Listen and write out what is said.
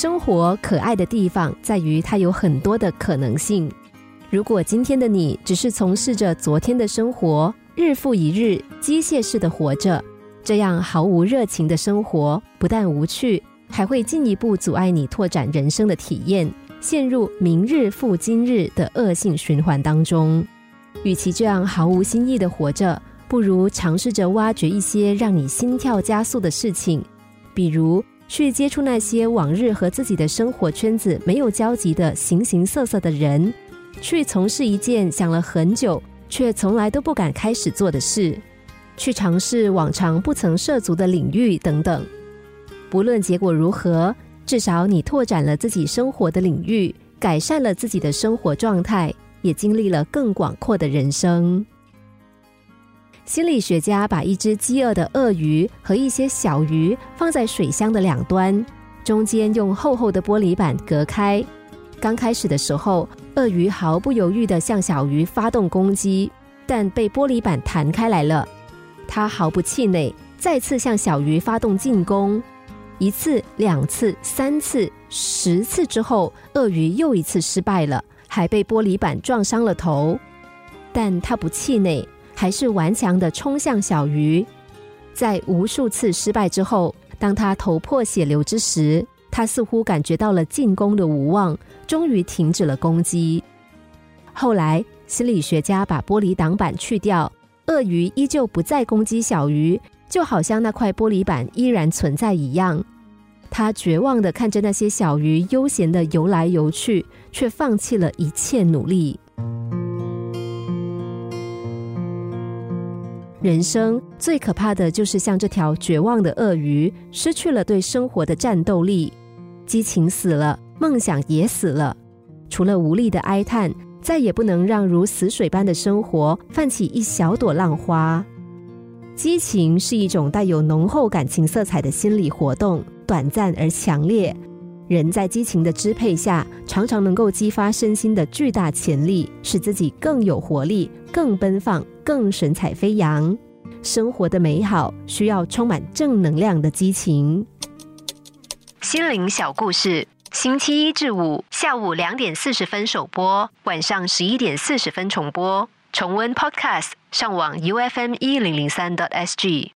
生活可爱的地方在于它有很多的可能性。如果今天的你只是从事着昨天的生活，日复一日机械式的活着，这样毫无热情的生活不但无趣，还会进一步阻碍你拓展人生的体验，陷入明日复今日的恶性循环当中。与其这样毫无新意的活着，不如尝试着挖掘一些让你心跳加速的事情，比如去接触那些往日和自己的生活圈子没有交集的形形色色的人，去从事一件想了很久却从来都不敢开始做的事，去尝试往常不曾涉足的领域等等。不论结果如何，至少你拓展了自己生活的领域，改善了自己的生活状态，也经历了更广阔的人生。心理学家把一只饥饿的鳄鱼和一些小鱼放在水箱的两端，中间用厚厚的玻璃板隔开。刚开始的时候，鳄鱼毫不犹豫地向小鱼发动攻击，但被玻璃板弹开来了。它毫不气馁，再次向小鱼发动进攻。一次、两次、三次、十次之后，鳄鱼又一次失败了，还被玻璃板撞伤了头。但它不气馁。还是顽强的冲向小鱼，在无数次失败之后，当他头破血流之时，他似乎感觉到了进攻的无望，终于停止了攻击。后来，心理学家把玻璃挡板去掉，鳄鱼依旧不再攻击小鱼，就好像那块玻璃板依然存在一样。他绝望的看着那些小鱼悠闲的游来游去，却放弃了一切努力。人生最可怕的就是像这条绝望的鳄鱼，失去了对生活的战斗力，激情死了，梦想也死了。除了无力的哀叹，再也不能让如死水般的生活泛起一小朵浪花。激情是一种带有浓厚感情色彩的心理活动，短暂而强烈。人在激情的支配下，常常能够激发身心的巨大潜力，使自己更有活力、更奔放、更神采飞扬。生活的美好需要充满正能量的激情。心灵小故事，星期一至五下午两点四十分首播，晚上十一点四十分重播。重温 Podcast，上网 U F M 一零零三 t S G。